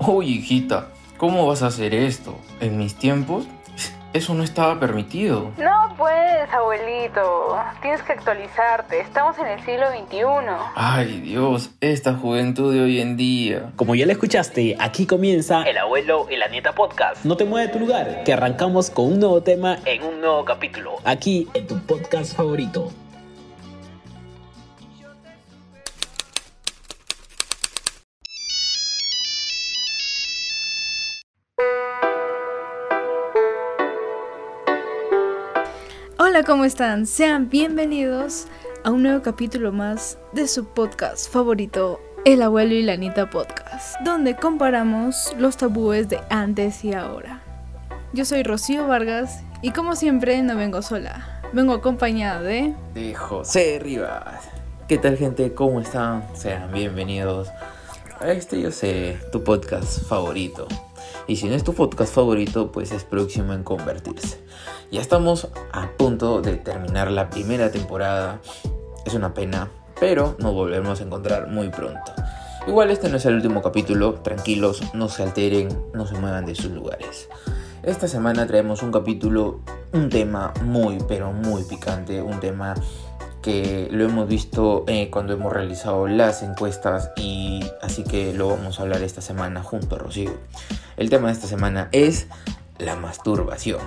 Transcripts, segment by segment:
Uy, hijita, ¿cómo vas a hacer esto? En mis tiempos, eso no estaba permitido. No pues, abuelito. Tienes que actualizarte. Estamos en el siglo XXI. Ay, Dios, esta juventud de hoy en día. Como ya le escuchaste, aquí comienza El abuelo y la nieta podcast. No te mueve de tu lugar, que arrancamos con un nuevo tema En un nuevo capítulo. aquí en tu podcast favorito. Hola, ¿cómo están? Sean bienvenidos a un nuevo capítulo más de su podcast favorito, El abuelo y la Anita Podcast, donde comparamos los tabúes de antes y ahora. Yo soy Rocío Vargas y como siempre no vengo sola, vengo acompañada de... De José Rivas. ¿Qué tal, gente? ¿Cómo están? Sean bienvenidos a este, yo sé, tu podcast favorito. Y si no es tu podcast favorito, pues es próximo en convertirse. Ya estamos a punto de terminar la primera temporada. Es una pena, pero nos volvemos a encontrar muy pronto. Igual este no es el último capítulo, tranquilos, no se alteren, no se muevan de sus lugares. Esta semana traemos un capítulo, un tema muy, pero muy picante, un tema que lo hemos visto eh, cuando hemos realizado las encuestas y así que lo vamos a hablar esta semana junto a Rocío. El tema de esta semana es la masturbación.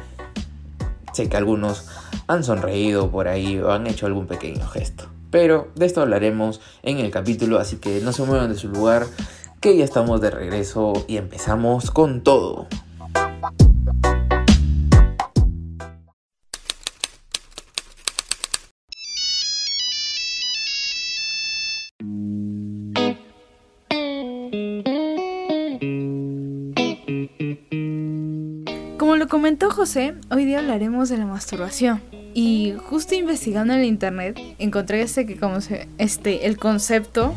Sé que algunos han sonreído por ahí o han hecho algún pequeño gesto. Pero de esto hablaremos en el capítulo, así que no se muevan de su lugar, que ya estamos de regreso y empezamos con todo. José, hoy día hablaremos de la masturbación. Y justo investigando en internet, encontré este que como este el concepto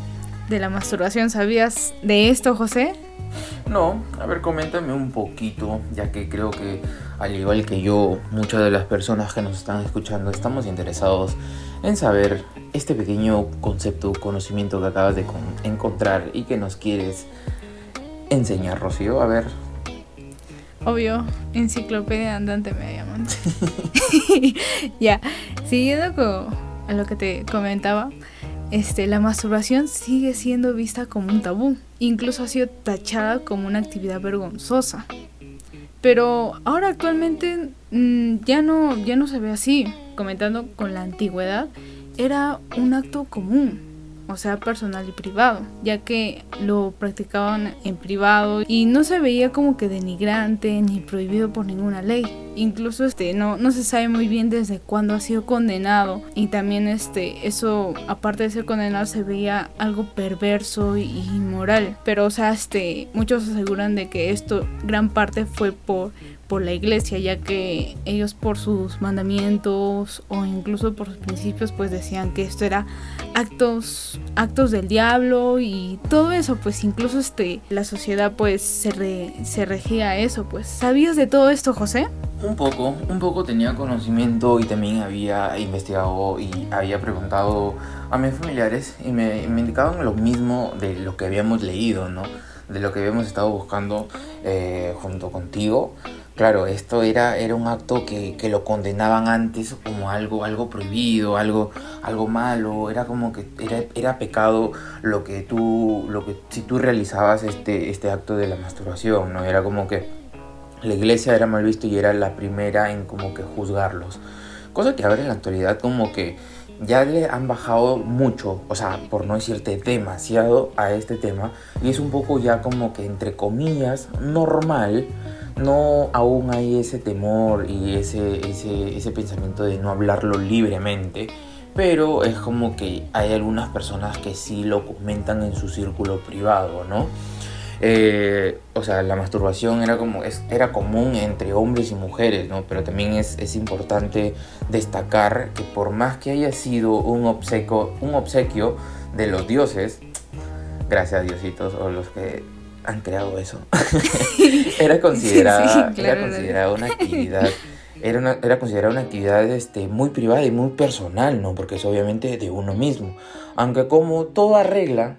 de la masturbación. ¿Sabías de esto, José? No, a ver, coméntame un poquito, ya que creo que al igual que yo, muchas de las personas que nos están escuchando estamos interesados en saber este pequeño concepto, conocimiento que acabas de con- encontrar y que nos quieres enseñar, Rocío. A ver, Obvio, enciclopedia andante me llaman. ya, siguiendo con a lo que te comentaba, este, la masturbación sigue siendo vista como un tabú. Incluso ha sido tachada como una actividad vergonzosa. Pero ahora actualmente mm, ya, no, ya no se ve así. Comentando con la antigüedad, era un acto común o sea, personal y privado, ya que lo practicaban en privado y no se veía como que denigrante ni prohibido por ninguna ley. Incluso este no, no se sabe muy bien desde cuándo ha sido condenado y también este eso aparte de ser condenado se veía algo perverso y inmoral. Pero o sea, este muchos aseguran de que esto gran parte fue por por la iglesia, ya que ellos por sus mandamientos o incluso por sus principios pues decían que esto era actos actos del diablo y todo eso, pues incluso este la sociedad pues se, re- se regía a eso, pues. ¿Sabías de todo esto, José? un poco, un poco tenía conocimiento y también había investigado y había preguntado a mis familiares y me, indicaban lo mismo de lo que habíamos leído, ¿no? De lo que habíamos estado buscando eh, junto contigo. Claro, esto era, era un acto que, que lo condenaban antes como algo, algo prohibido, algo, algo malo, era como que era, era pecado lo que tú, lo que si tú realizabas este, este acto de la masturbación, ¿no? Era como que la iglesia era mal visto y era la primera en como que juzgarlos. Cosa que ahora en la actualidad como que ya le han bajado mucho, o sea, por no decirte demasiado a este tema. Y es un poco ya como que entre comillas normal. No aún hay ese temor y ese, ese, ese pensamiento de no hablarlo libremente. Pero es como que hay algunas personas que sí lo comentan en su círculo privado, ¿no? Eh, o sea, la masturbación era como es, era común entre hombres y mujeres, ¿no? Pero también es, es importante destacar que por más que haya sido un obsequio, un obsequio de los dioses, gracias a diositos o los que han creado eso, era considerada, Sí, sí, claro, era considerada una actividad. Era, una- era considerada una actividad este, muy privada y muy personal, ¿no? Porque es obviamente de uno mismo. Aunque como toda regla,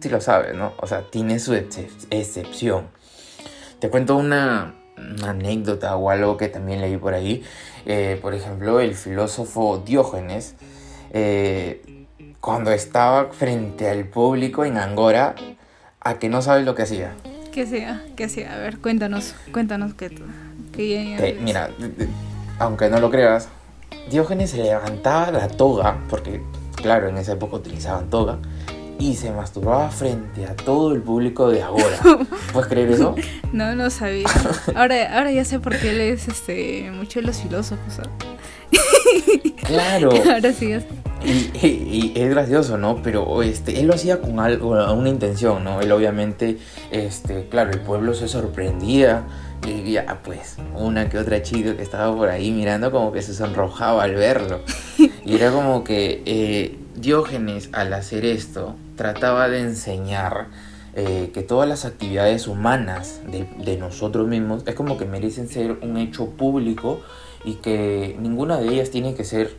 sí lo sabes, ¿no? O sea, tiene su excep- excepción. Te cuento una, una anécdota o algo que también leí por ahí. Eh, por ejemplo, el filósofo Diógenes, eh, cuando estaba frente al público en Angora, a que no sabes lo que hacía. ¿Qué sea? ¿Qué sea? A ver, cuéntanos, cuéntanos que. Que Te- mira, aunque no lo creas, Diógenes se levantaba la toga, porque claro, en esa época utilizaban toga, y se masturbaba frente a todo el público de Agora. ¿Puedes creer eso? No, no sabía. Ahora, ahora ya sé por qué él es este, mucho de los filósofos. ¿sabes? Claro. Ahora sí. Y, es gracioso, ¿no? Pero este, él lo hacía con algo, una intención, ¿no? Él obviamente, este, claro, el pueblo se sorprendía y ya, pues, una que otra chica que estaba por ahí mirando como que se sonrojaba al verlo. Y era como que eh, Diógenes al hacer esto trataba de enseñar eh, que todas las actividades humanas de, de nosotros mismos es como que merecen ser un hecho público y que ninguna de ellas tiene que ser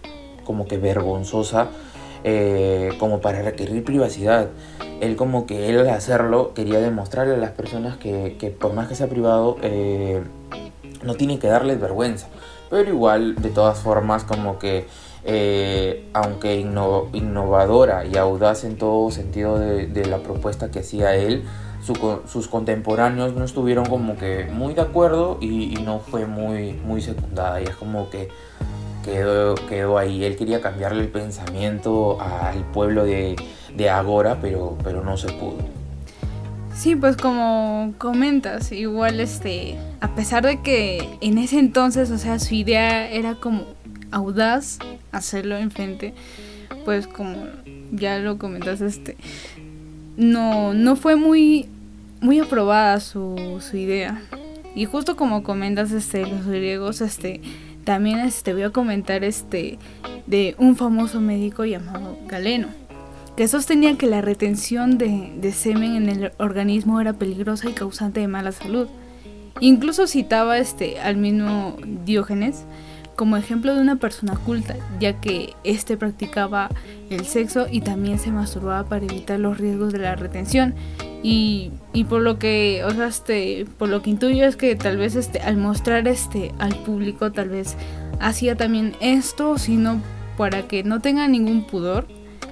como que vergonzosa eh, como para requerir privacidad. Él como que él al hacerlo quería demostrarle a las personas que, que por más que sea privado eh, no tiene que darles vergüenza. Pero igual, de todas formas, como que eh, aunque inno- innovadora y audaz en todo sentido de, de la propuesta que hacía él, su sus contemporáneos no estuvieron como que muy de acuerdo y, y no fue muy, muy secundada. Y es como que quedó, quedó ahí. Él quería cambiarle el pensamiento al pueblo de, de Agora, pero, pero no se pudo. Sí, pues como comentas, igual este, a pesar de que en ese entonces, o sea, su idea era como audaz hacerlo enfrente, pues como ya lo comentas, este, no, no fue muy, muy aprobada su, su idea. Y justo como comentas, este, los griegos, este, también este, voy a comentar este, de un famoso médico llamado Galeno que sostenía que la retención de, semen en el organismo era peligrosa y causante de mala salud. Incluso citaba este, al mismo Diógenes como ejemplo de una persona culta, ya que éste practicaba el sexo y también se masturbaba para evitar los riesgos de la retención. Y, y por lo que, o sea, este, por lo que intuyo es que tal vez este, al mostrar este al público, tal vez hacía también esto, sino para que no tenga ningún pudor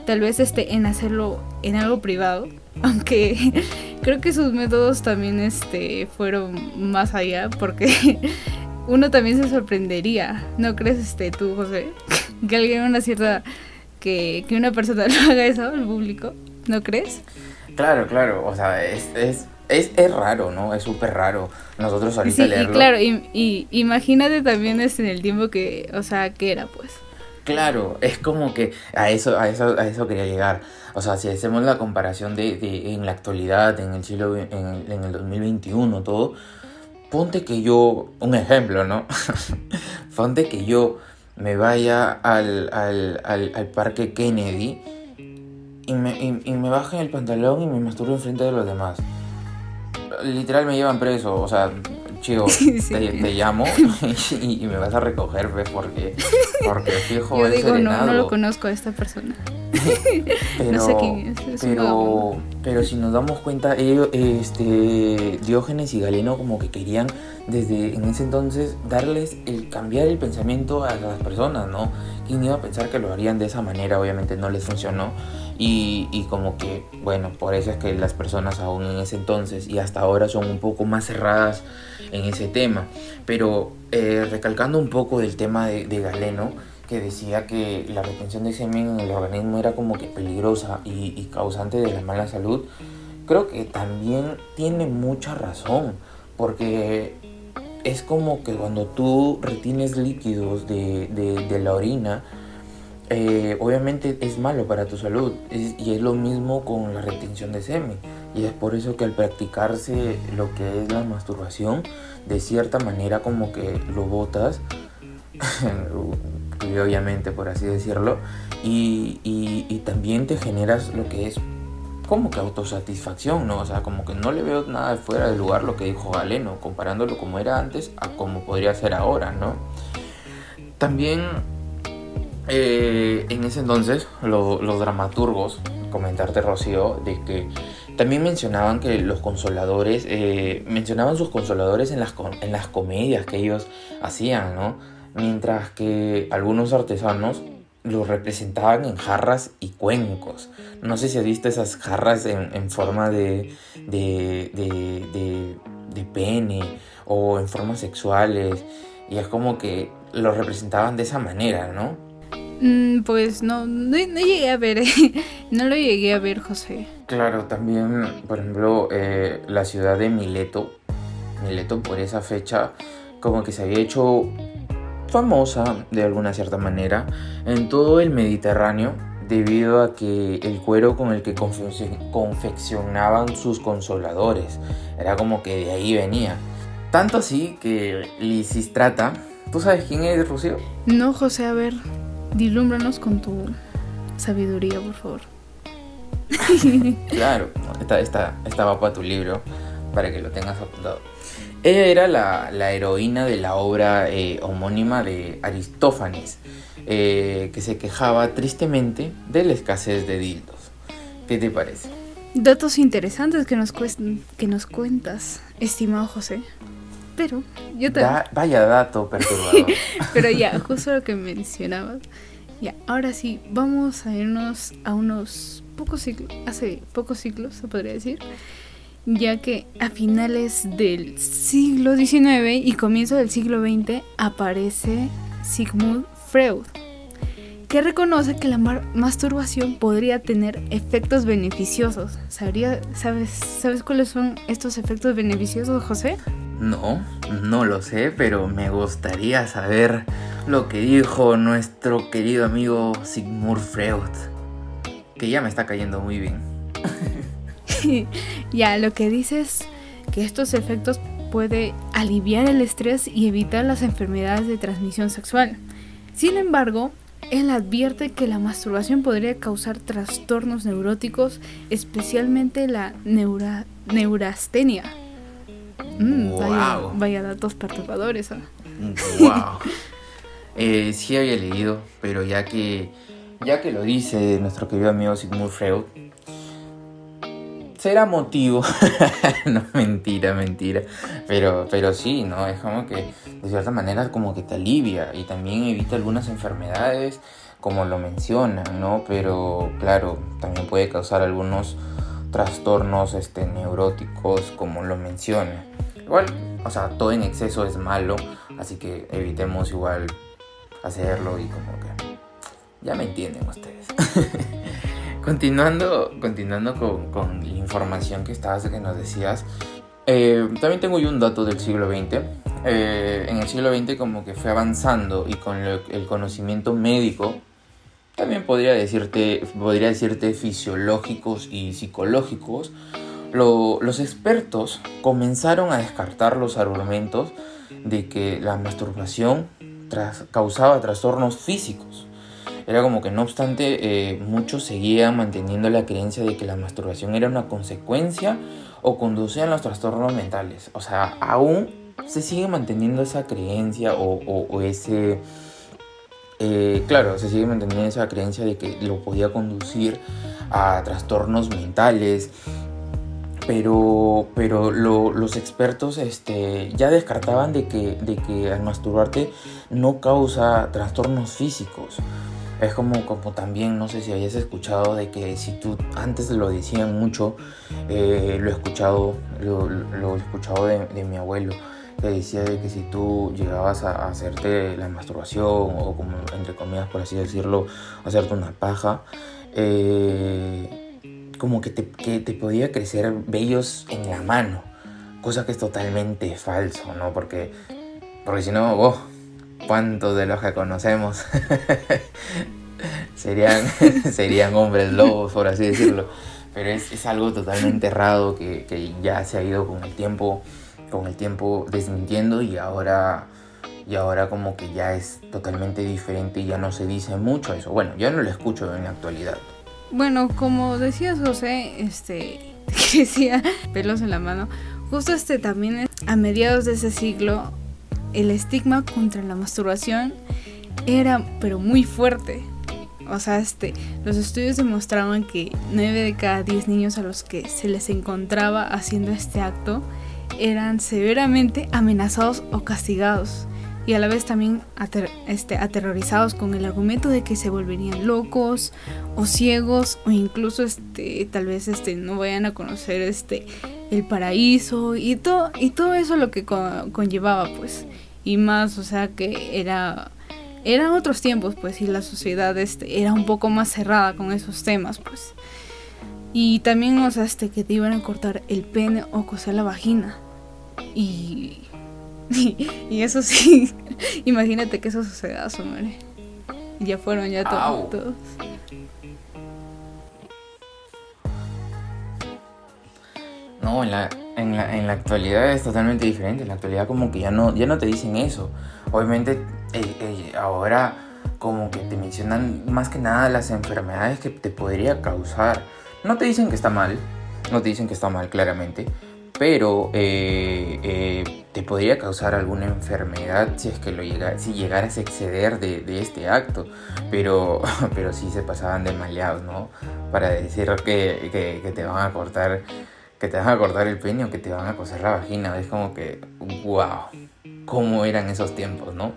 tal vez este en hacerlo en algo privado aunque creo que sus métodos también este fueron más allá porque uno también se sorprendería no crees este tú José que alguien una cierta que, que una persona lo haga eso al público no crees Claro, claro, o sea, es, es, es, es raro, ¿no? Es súper raro. Nosotros ahorita sí y leerlo. claro y, y imagínate también este en el tiempo que o sea que era pues Claro, es como que a eso, a eso, a eso quería llegar. O sea, si hacemos la comparación de, de en la actualidad, en el siglo, en el, en el 2021, todo, ponte que yo, un ejemplo, ¿no? ponte que yo me vaya al, al, al, al parque Kennedy y me, y, y me bajen el pantalón y me masturbo enfrente de los demás. Literal me llevan preso, o sea, chido, Sí, sí. te, te llamo y, y me vas a recoger, ¿ves? Porque, porque fijo yo digo no no lo conozco a esta persona Pero, No sé quién es, pero, pero si nos damos cuenta, ellos, este, Diógenes y Galeno como que querían desde en ese entonces darles el cambiar el pensamiento a las personas, ¿no? ¿Quién iba a pensar que lo harían de esa manera? Obviamente no les funcionó. Y, y como que, bueno, por eso es que las personas aún en ese entonces y hasta ahora son un poco más cerradas en ese tema. Pero eh, recalcando un poco del tema de, de Galeno, que decía que la retención de semen en el organismo era como que peligrosa y, causante de la mala salud, creo que también tiene mucha razón, porque es como que cuando tú retienes líquidos de, de- de la orina, eh, obviamente es malo para tu salud Es- y es lo mismo con la retención de semen y es por eso que al practicarse lo que es la masturbación de cierta manera como que lo botas obviamente por así decirlo y, y- también te generas lo que es como que autosatisfacción, ¿no? O sea, como que no le veo nada de fuera de lugar lo que dijo Galeno, comparándolo como era antes a como podría ser ahora, ¿no? También eh, en ese entonces lo- los dramaturgos, comentarte Rocío, de que También mencionaban que los consoladores, eh, mencionaban sus consoladores en las, en las comedias que ellos hacían, ¿no? Mientras que algunos artesanos los representaban en jarras y cuencos. No sé si has visto esas jarras en, en forma de, de, de, pene o en formas sexuales. Y es como que los representaban de esa manera, ¿no? Mm, pues no, no, no llegué a ver, no lo llegué a ver, José. Claro, también, por ejemplo, eh, la ciudad de Mileto, Mileto por esa fecha, como que se había hecho famosa de alguna cierta manera en todo el Mediterráneo debido a que el cuero con el que confec- confeccionaban sus consoladores era como que de ahí venía. Tanto así que Lisistrata, ¿tú sabes quién es Rocío? No, José, a ver, dilúmbranos con tu sabiduría, por favor. Claro, esta, esta, esta va para tu libro, para que lo tengas apuntado. Ella era la, la heroína de la obra eh, homónima de Aristófanes, eh, que se quejaba tristemente de la escasez de dildos. ¿Qué te parece? Datos interesantes que nos, cuest- que nos cuentas, estimado José. Pero yo te... Da- vaya dato perturbador. Pero ya, justo lo que mencionabas. Ya, ahora sí, vamos a irnos a unos pocos siglos, hace pocos siglos, se podría decir, ya que a finales del siglo XIX y comienzo del siglo XX aparece Sigmund Freud, que reconoce que la masturbación podría tener efectos beneficiosos. ¿Sabría, sabes, ¿Sabes cuáles son estos efectos beneficiosos, José? No, no lo sé, pero me gustaría saber lo que dijo nuestro querido amigo Sigmund Freud, que ya me está cayendo muy bien. Ya, lo que dice es que estos efectos puede aliviar el estrés y evitar las enfermedades de transmisión sexual. Sin embargo, él advierte que la masturbación podría causar trastornos neuróticos, especialmente la neura- neurastenia. Mm, vaya, Guau. vaya datos perturbadores. ¿ah? Wow. Eh, sí había leído, pero ya que ya que lo dice nuestro querido amigo Sigmund Freud, será motivo. no, mentira, mentira. Pero, pero sí, ¿no? Es como que de cierta manera como que te alivia y también evita algunas enfermedades, como lo mencionan, ¿no? Pero claro, también puede causar algunos trastornos este, neuróticos, como lo menciona. Igual, o sea, todo en exceso es malo, así que evitemos igual hacerlo y como que ya me entienden ustedes. continuando continuando con, la información que estabas que nos decías, eh, también tengo yo un dato del siglo XX. Eh, en el siglo XX como que fue avanzando y con el conocimiento médico, también podría decirte, podría decirte fisiológicos y psicológicos, lo- los expertos comenzaron a descartar los argumentos de que la masturbación causaba trastornos físicos. Era como que no obstante eh, muchos seguían manteniendo la creencia de que la masturbación era una consecuencia o conducía a los trastornos mentales. O sea, aún se sigue manteniendo esa creencia o, o- o ese... eh, claro, se sigue manteniendo esa creencia de que lo podía conducir a trastornos mentales, pero, pero lo- los expertos este, ya descartaban de que, de que al masturbarte no causa trastornos físicos. Es como, como también, no sé si hayas escuchado de que si tú, antes lo decían mucho, eh, lo he escuchado, lo, he escuchado de, mi abuelo, que decía de que si tú llegabas a, hacerte la masturbación o como entre comillas por así decirlo, hacerte una paja, eh, como que te, que te podía crecer vellos en la mano, cosa que es totalmente falso, ¿no? Porque, porque si no, oh, ¿cuántos de los que conocemos serían, serían hombres lobos, por así decirlo? Pero es, es algo totalmente errado que, que ya se ha ido con el tiempo, con el tiempo desmintiendo y ahora, y ahora como que ya es totalmente diferente y ya no se dice mucho eso. Bueno, yo no lo escucho en la actualidad. Bueno, como decías José, este que decía pelos en la mano, justo este también a mediados de ese siglo el estigma contra la masturbación era pero muy fuerte. O sea, este, los estudios demostraban que 9 de cada 10 niños a los que se les encontraba haciendo este acto eran severamente amenazados o castigados y a la vez también este, aterrorizados con el argumento de que se volverían locos o ciegos o incluso este, tal vez este, no vayan a conocer este, el paraíso y todo, y todo eso lo que co conllevaba pues y más, o sea que era eran otros tiempos, pues, y la sociedad este, era un poco más cerrada con esos temas, pues. Y también, o sea, este, que te iban a cortar el pene o coser la vagina. Y, y, eso sí, imagínate que eso suceda, hombre. Ya fueron ya to todos. No, en la, en la, en la actualidad es totalmente diferente. En la actualidad como que ya no, ya no te dicen eso. Obviamente eh, eh, ahora como que te mencionan más que nada las enfermedades que te podría causar. No te dicen que está mal, no te dicen que está mal claramente, pero eh, te podría causar alguna enfermedad si es que lo llega, si llegaras a exceder de, este acto. Pero, pero sí se pasaban de maleados, ¿no? Para decir que, que te van a cortar que te van a cortar el pene o que te van a coser la vagina. Es como que, wow, cómo eran esos tiempos, ¿no?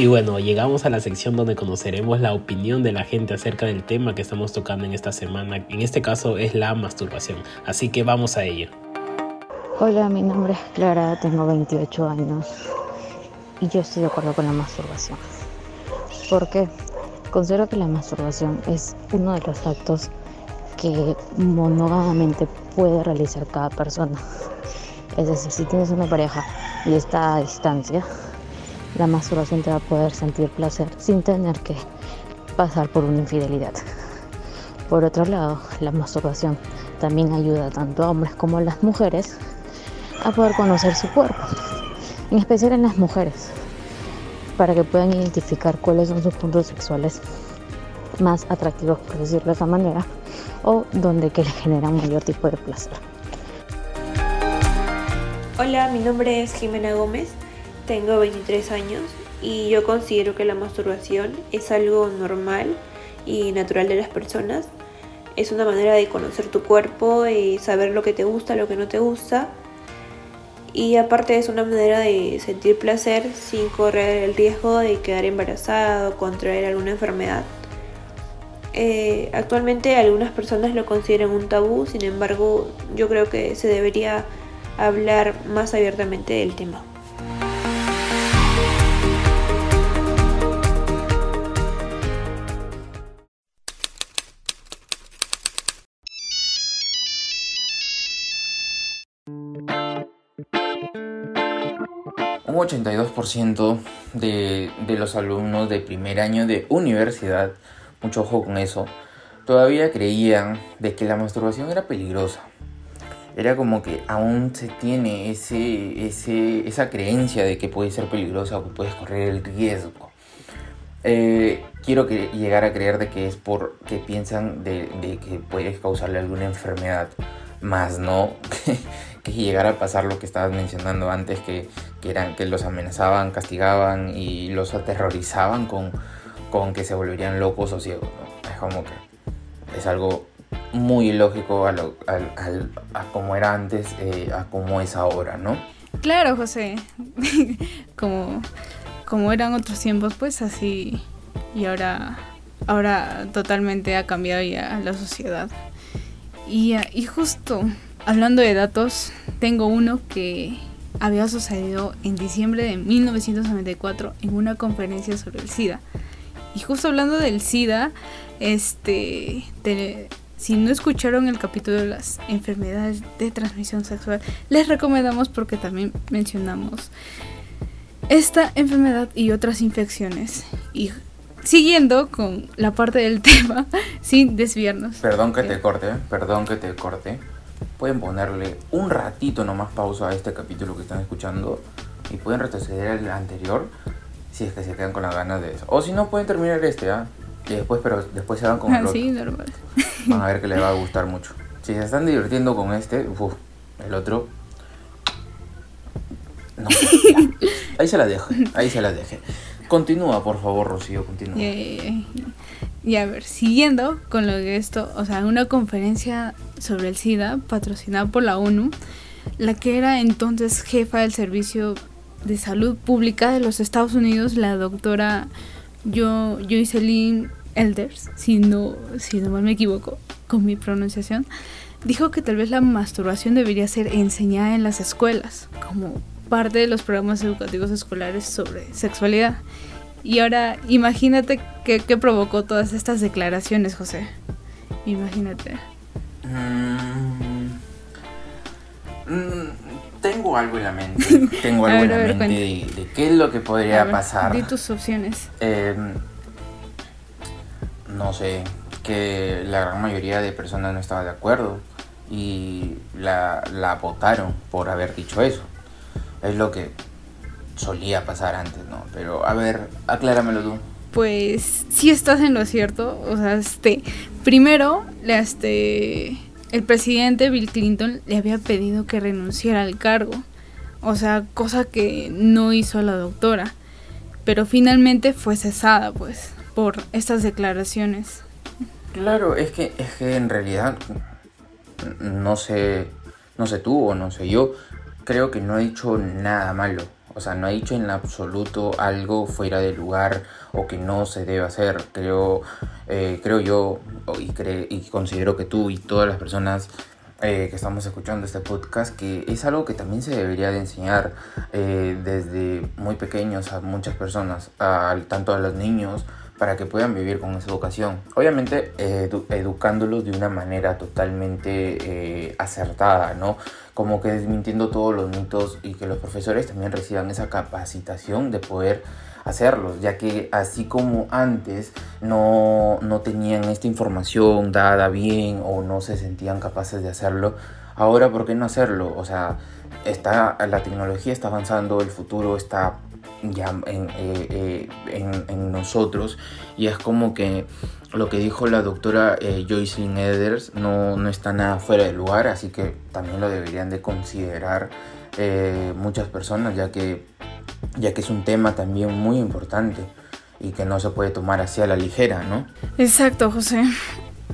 Y bueno, llegamos a la sección donde conoceremos la opinión de la gente acerca del tema que estamos tocando en esta semana. En este caso es la masturbación. Así que vamos a ello. Hola, mi nombre es Clara, tengo 28 años y yo estoy de acuerdo con la masturbación. Porque considero que la masturbación es uno de los actos que monógamamente puede realizar cada persona. Es decir, si tienes una pareja y está a distancia, la masturbación te va a poder sentir placer sin tener que pasar por una infidelidad. Por otro lado, la masturbación también ayuda tanto a hombres como a las mujeres a poder conocer su cuerpo, en especial en las mujeres, para que puedan identificar cuáles son sus puntos sexuales más atractivos, por decirlo de esa manera, o donde que les genera mayor tipo de placer. Hola, mi nombre es Jimena Gómez tengo 23 años y yo considero que la masturbación es algo normal y natural de las personas. Es una manera de conocer tu cuerpo y saber lo que te gusta, lo que no te gusta. Y aparte es una manera de sentir placer sin correr el riesgo de quedar embarazado o contraer alguna enfermedad. Eh, actualmente algunas personas lo consideran un tabú, sin embargo yo creo que se debería hablar más abiertamente del tema. Un 82% de, de los alumnos de primer año de universidad, mucho ojo con eso, todavía creían de que la masturbación era peligrosa. Era como que aún se tiene ese, ese, esa creencia de que puede ser peligrosa o que puedes correr el riesgo. Eh, quiero que, llegar a creer de que es porque piensan de, que puedes causarle alguna enfermedad, más no que llegara a pasar lo que estabas mencionando antes, que, que, eran, que los amenazaban, castigaban y los aterrorizaban con, con que se volverían locos o ciegos. ¿no? Es como que es algo muy ilógico a, lo, a como era antes, eh, a como es ahora, ¿no? Claro, José. como, como eran otros tiempos, pues así. Y ahora, ahora totalmente ha cambiado ya la sociedad. Y, y justo hablando de datos, tengo uno que había sucedido en diciembre de 1994 en una conferencia sobre el SIDA. Y justo hablando del SIDA, este, te, si no escucharon el capítulo de las enfermedades de transmisión sexual, les recomendamos porque también mencionamos esta enfermedad y otras infecciones. Y siguiendo con la parte del tema, sin desviarnos. Perdón que te corte, perdón que te corte pueden ponerle un ratito nomás pausa a este capítulo que están escuchando y pueden retroceder al anterior si es que se quedan con las ganas de eso. O si no, pueden terminar este, ¿ah? Y después, pero después se van con el otro. Así, normal. Van a ver que les va a gustar mucho. Si se están divirtiendo con este, uf, el otro. No. Ahí se la dejo, ahí se la dejé. Continúa, por favor, Rocío, continúa. Ya, ya, ya. Y a ver, siguiendo con lo de esto, o sea, una conferencia sobre el SIDA patrocinada por la ONU, la que era entonces jefa del Servicio de Salud Pública de los Estados Unidos, la doctora jo Joycelyn Elders, si no, si no mal me equivoco con mi pronunciación, dijo que tal vez la masturbación debería ser enseñada en las escuelas, como parte de los programas educativos escolares sobre sexualidad. Y ahora imagínate qué, qué provocó todas estas declaraciones, José. Imagínate. Mm, mm, tengo algo en la mente. Tengo algo ver, en la ver, mente de, de qué es lo que podría ver, pasar. Di tus opciones. Eh, no sé, que la gran mayoría de personas no estaba de acuerdo y la, la votaron por haber dicho eso. Es lo que solía pasar antes. Pero a ver, acláramelo tú. Pues sí estás en lo cierto. O sea, este. Primero, este. El presidente Bill Clinton le había pedido que renunciara al cargo. O sea, cosa que no hizo la doctora. Pero finalmente fue cesada, pues, por estas declaraciones. Claro, es que, es que en realidad, no sé, no sé tú o no sé yo, creo que no he dicho nada malo. O sea, no he dicho en absoluto algo fuera de lugar o que no se debe hacer. Creo, eh, creo yo y, cre- y considero que tú y todas las personas eh, que estamos escuchando este podcast que es algo que también se debería de enseñar eh, desde muy pequeños a muchas personas, a- tanto a los niños para que puedan vivir con esa educación. Obviamente eh, edu- educándolos de una manera totalmente eh, acertada, ¿no? Como que desmintiendo todos los mitos y que los profesores también reciban esa capacitación de poder hacerlos, ya que así como antes no, no tenían esta información dada bien o no se sentían capaces de hacerlo, ahora ¿por qué no hacerlo? O sea, está, la tecnología está avanzando, el futuro está ya en, eh, eh, en, nosotros y es como que lo que dijo la doctora eh, Joycelyn Eders no, no está nada fuera de lugar, así que también lo deberían de considerar muchas personas, ya que, ya que es un tema también muy importante y que no se puede tomar así a la ligera, ¿no? Exacto, José.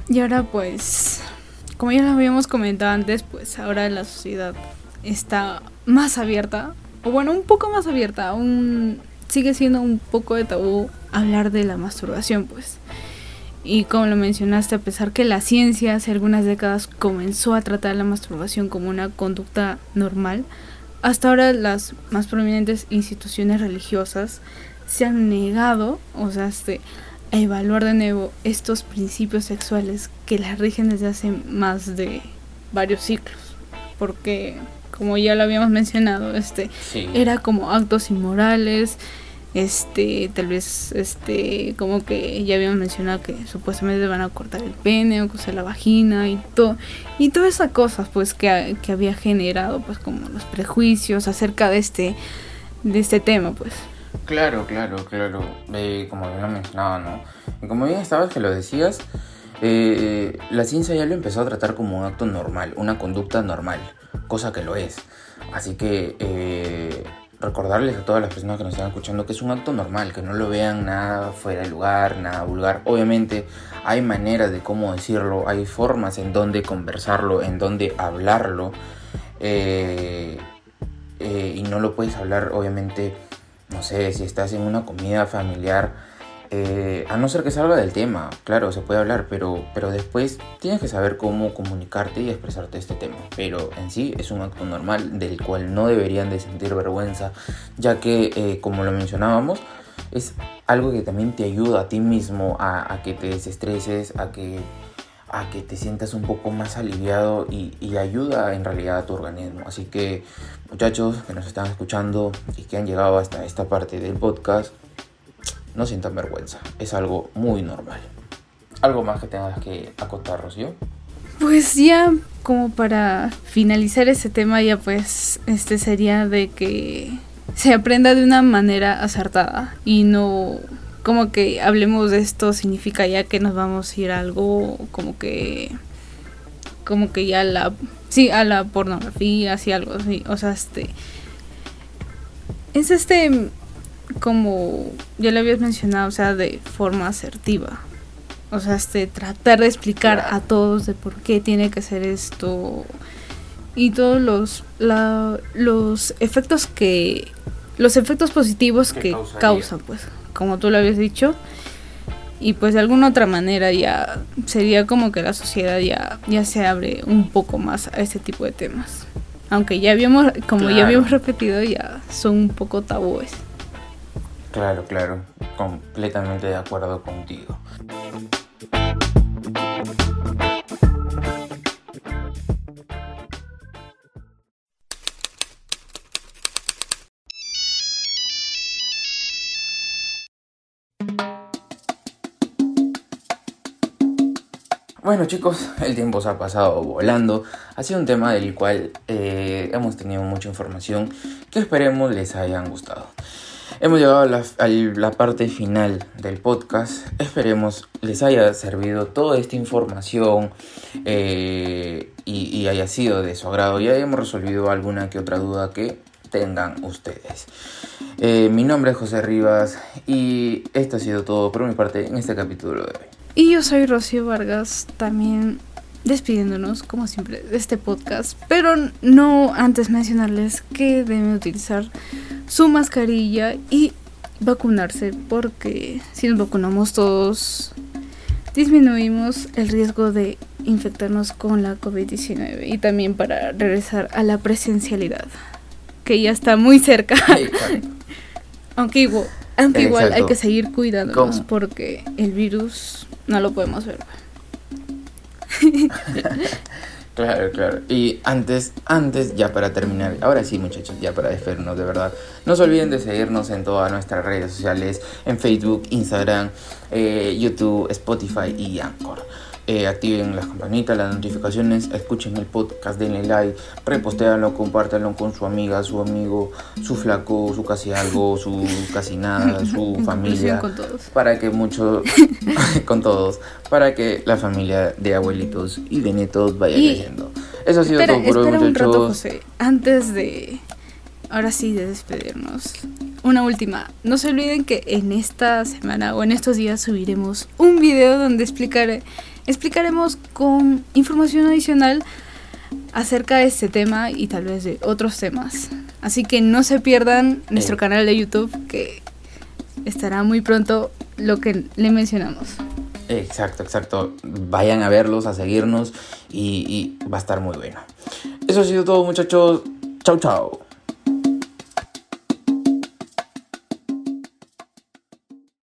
Y ahora pues, como ya lo habíamos comentado antes, pues ahora la sociedad está más abierta, o bueno, un poco más abierta, aún sigue siendo un poco de tabú hablar de la masturbación, pues. Y como lo mencionaste, a pesar que la ciencia hace algunas décadas comenzó a tratar la masturbación como una conducta normal, hasta ahora las más prominentes instituciones religiosas se han negado, o sea, este, a evaluar de nuevo estos principios sexuales que las rigen desde hace más de varios siglos. Porque, como ya lo habíamos mencionado, este, Sí. era como actos inmorales, este, tal vez, este, como que ya habíamos mencionado que supuestamente van a cortar el pene o coser la vagina y todo, y todas esas cosas, pues, que, que había generado, pues, como los prejuicios acerca de este, de este tema, pues. Claro, claro, claro. Eh, como bien lo mencionaba, ¿no? Y como bien estabas que lo decías, eh, la ciencia ya lo empezó a tratar como un acto normal, una conducta normal, cosa que lo es. Así que eh, recordarles a todas las personas que nos están escuchando que es un acto normal, que no lo vean nada fuera de lugar, nada vulgar. Obviamente hay maneras de cómo decirlo, hay formas en donde conversarlo, en donde hablarlo. eh, eh, y no lo puedes hablar, obviamente, no sé, si estás en una comida familiar, eh, a no ser que salga del tema, claro, se puede hablar, pero, pero después tienes que saber cómo comunicarte y expresarte este tema. Pero en sí es un acto normal del cual no deberían de sentir vergüenza, ya que, eh, como lo mencionábamos, es algo que también te ayuda a ti mismo a, que te desestreses, a que, a que te sientas un poco más aliviado y, y ayuda en realidad a tu organismo. Así que muchachos que nos están escuchando y que han llegado hasta esta parte del podcast, no sientan vergüenza, es algo muy normal. ¿Algo más que tengas que acotar, Rocío? Pues ya como para finalizar ese tema ya pues este sería de que se aprenda de una manera acertada y no como que hablemos de esto significa ya que nos vamos a ir a algo como que como que ya la sí a la pornografía así algo así o sea este es este como ya lo habías mencionado o sea de forma asertiva. O sea este tratar de explicar a todos de por qué tiene que ser esto. Y todos los la, los efectos que los efectos positivos Que que, causa pues como tú lo habías dicho. Y pues de alguna otra manera ya sería como que la sociedad ya ya se abre un poco más a este tipo de temas. Aunque ya habíamos como ya habíamos repetido ya son un poco tabúes Claro, claro, completamente de acuerdo contigo. Bueno chicos, el tiempo se ha pasado volando. Ha sido un tema del cual eh, hemos tenido mucha información que esperemos les hayan gustado. Hemos llegado a la, parte final del podcast. Esperemos les haya servido toda esta información eh, y, y haya sido de su agrado y hayamos resolvido alguna que otra duda que tengan ustedes. Eh, mi nombre es José Rivas y esto ha sido todo por mi parte en este capítulo de hoy. Y yo soy Rocío Vargas, también despidiéndonos, como siempre, de este podcast. Pero no antes mencionarles que deben utilizar su mascarilla y vacunarse, porque si nos vacunamos todos, disminuimos el riesgo de infectarnos con la COVID-19 y también para regresar a la presencialidad, que ya está muy cerca. Exacto. Aunque igual, aunque igual hay que seguir cuidándonos ¿Cómo? porque el virus no lo podemos ver. Claro, claro. Y antes, antes, ya para terminar, ahora sí muchachos, ya para despedirnos de verdad, no se olviden de seguirnos en todas nuestras redes sociales, en Facebook, Instagram, eh, YouTube, Spotify y Anchor. Eh, activen las campanitas, las notificaciones, escuchen el podcast, denle like, repostéanlo, compártanlo con su amiga, su amigo, su flaco, su casi algo, su casi nada, su familia con todos. para que mucho con todos para que la familia de abuelitos y de nietos vaya Y- creciendo eso ha sido Espera, todo por hoy espera un rato, muchachos José. Antes de. Ahora sí, de despedirnos. Una última. No se olviden que en esta semana o en estos días subiremos un video donde explicaré, explicaremos con información adicional acerca de este tema y tal vez de otros temas. Así que no se pierdan nuestro Eh. canal de YouTube que estará muy pronto lo que le mencionamos. exacto exacto vayan a verlos a seguirnos y, y va a estar muy bueno eso ha sido todo muchachos chau chau